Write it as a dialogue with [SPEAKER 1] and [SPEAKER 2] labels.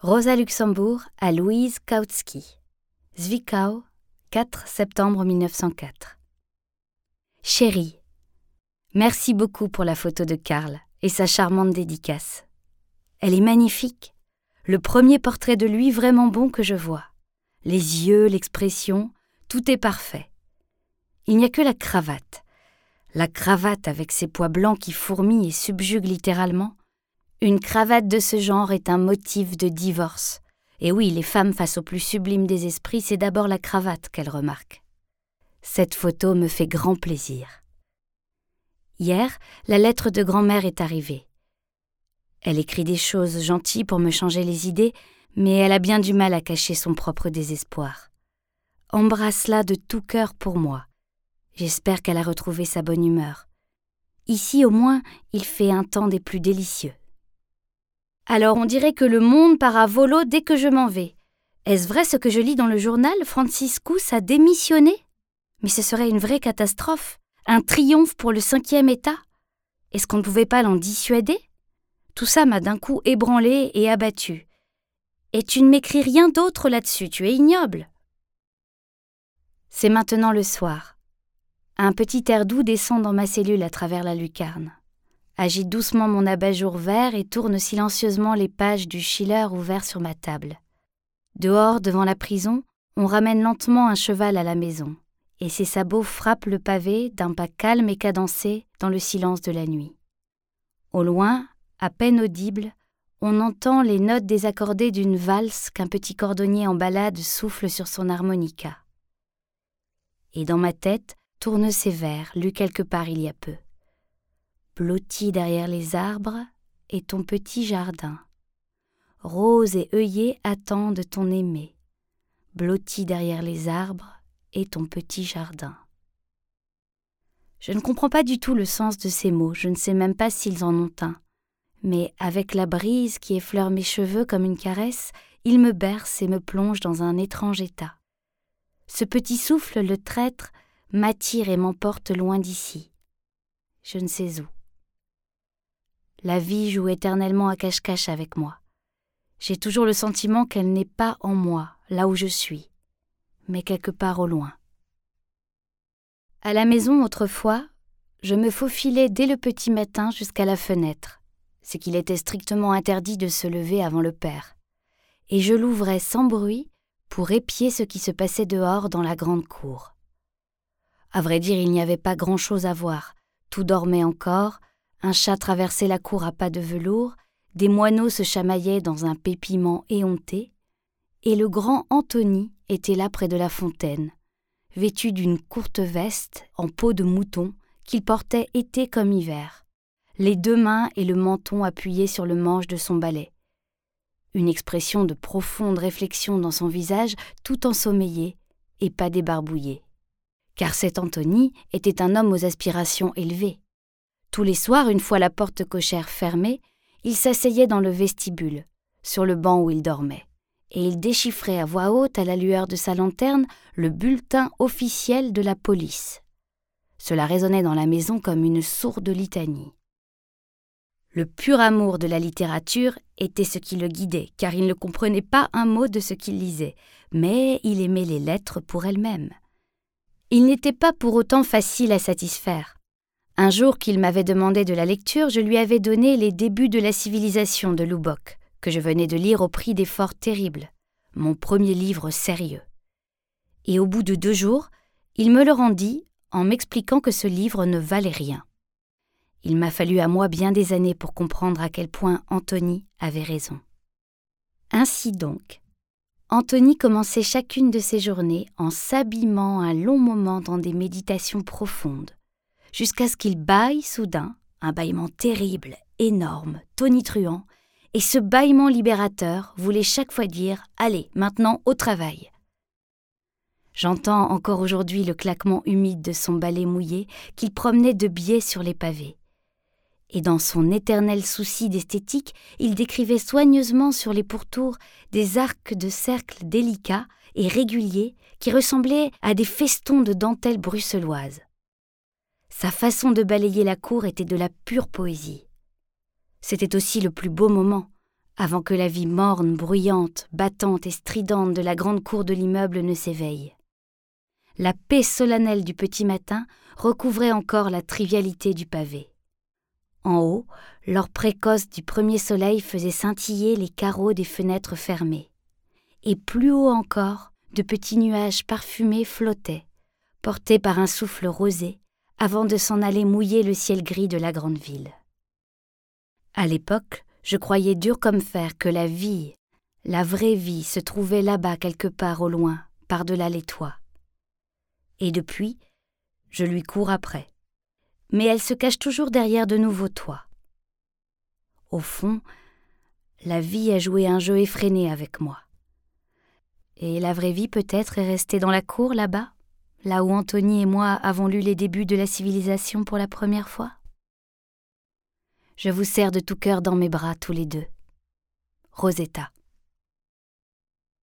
[SPEAKER 1] Rosa Luxembourg à Louise Kautsky. Zwickau, 4 septembre 1904. Chérie, merci beaucoup pour la photo de Karl et sa charmante dédicace. Elle est magnifique. Le premier portrait de lui vraiment bon que je vois. Les yeux, l'expression, tout est parfait. Il n'y a que la cravate. La cravate avec ses pois blancs qui fourmillent et subjuguent littéralement une cravate de ce genre est un motif de divorce. Et oui, les femmes face au plus sublime des esprits, c'est d'abord la cravate qu'elles remarquent. Cette photo me fait grand plaisir. Hier, la lettre de grand-mère est arrivée. Elle écrit des choses gentilles pour me changer les idées, mais elle a bien du mal à cacher son propre désespoir. Embrasse-la de tout cœur pour moi. J'espère qu'elle a retrouvé sa bonne humeur. Ici, au moins, il fait un temps des plus délicieux. Alors on dirait que le monde part à volo dès que je m'en vais. Est-ce vrai ce que je lis dans le journal Franciscus a démissionné? Mais ce serait une vraie catastrophe, un triomphe pour le cinquième État. Est-ce qu'on ne pouvait pas l'en dissuader? Tout ça m'a d'un coup ébranlé et abattu. Et tu ne m'écris rien d'autre là-dessus, tu es ignoble. C'est maintenant le soir. Un petit air doux descend dans ma cellule à travers la lucarne agite doucement mon abat-jour vert et tourne silencieusement les pages du Schiller ouvert sur ma table. Dehors, devant la prison, on ramène lentement un cheval à la maison, et ses sabots frappent le pavé d'un pas calme et cadencé dans le silence de la nuit. Au loin, à peine audible, on entend les notes désaccordées d'une valse qu'un petit cordonnier en balade souffle sur son harmonica. Et dans ma tête tournent ces vers, lus quelque part il y a peu blotti derrière les arbres est ton petit jardin. Rose et œillets attendent ton aimé. Blotti derrière les arbres est ton petit jardin. Je ne comprends pas du tout le sens de ces mots, je ne sais même pas s'ils en ont un. Mais avec la brise qui effleure mes cheveux comme une caresse, il me berce et me plonge dans un étrange état. Ce petit souffle, le traître, m'attire et m'emporte loin d'ici. Je ne sais où. La vie joue éternellement à cache-cache avec moi. J'ai toujours le sentiment qu'elle n'est pas en moi, là où je suis, mais quelque part au loin. À la maison, autrefois, je me faufilais dès le petit matin jusqu'à la fenêtre, ce qu'il était strictement interdit de se lever avant le père, et je l'ouvrais sans bruit pour épier ce qui se passait dehors dans la grande cour. À vrai dire, il n'y avait pas grand-chose à voir, tout dormait encore, un chat traversait la cour à pas de velours, des moineaux se chamaillaient dans un pépiment éhonté, et le grand Anthony était là près de la fontaine, vêtu d'une courte veste en peau de mouton qu'il portait été comme hiver, les deux mains et le menton appuyés sur le manche de son balai. Une expression de profonde réflexion dans son visage, tout ensommeillé et pas débarbouillé. Car cet Anthony était un homme aux aspirations élevées. Tous les soirs, une fois la porte cochère fermée, il s'asseyait dans le vestibule, sur le banc où il dormait, et il déchiffrait à voix haute, à la lueur de sa lanterne, le bulletin officiel de la police. Cela résonnait dans la maison comme une sourde litanie. Le pur amour de la littérature était ce qui le guidait, car il ne comprenait pas un mot de ce qu'il lisait, mais il aimait les lettres pour elles-mêmes. Il n'était pas pour autant facile à satisfaire. Un jour qu'il m'avait demandé de la lecture, je lui avais donné Les débuts de la civilisation de Lubbock, que je venais de lire au prix d'efforts terribles, mon premier livre sérieux. Et au bout de deux jours, il me le rendit en m'expliquant que ce livre ne valait rien. Il m'a fallu à moi bien des années pour comprendre à quel point Anthony avait raison. Ainsi donc, Anthony commençait chacune de ses journées en s'abîmant un long moment dans des méditations profondes jusqu'à ce qu'il bâille soudain, un bâillement terrible, énorme, tonitruant, et ce bâillement libérateur voulait chaque fois dire Allez, maintenant au travail. J'entends encore aujourd'hui le claquement humide de son balai mouillé qu'il promenait de biais sur les pavés. Et dans son éternel souci d'esthétique, il décrivait soigneusement sur les pourtours des arcs de cercles délicats et réguliers qui ressemblaient à des festons de dentelle bruxelloise. Sa façon de balayer la cour était de la pure poésie. C'était aussi le plus beau moment, avant que la vie morne, bruyante, battante et stridente de la grande cour de l'immeuble ne s'éveille. La paix solennelle du petit matin recouvrait encore la trivialité du pavé. En haut, l'or précoce du premier soleil faisait scintiller les carreaux des fenêtres fermées. Et plus haut encore, de petits nuages parfumés flottaient, portés par un souffle rosé, avant de s'en aller mouiller le ciel gris de la grande ville. À l'époque, je croyais dur comme fer que la vie, la vraie vie, se trouvait là-bas quelque part au loin, par-delà les toits. Et depuis, je lui cours après. Mais elle se cache toujours derrière de nouveaux toits. Au fond, la vie a joué un jeu effréné avec moi. Et la vraie vie peut-être est restée dans la cour là-bas, là où Anthony et moi avons lu les débuts de la civilisation pour la première fois Je vous serre de tout cœur dans mes bras tous les deux. Rosetta.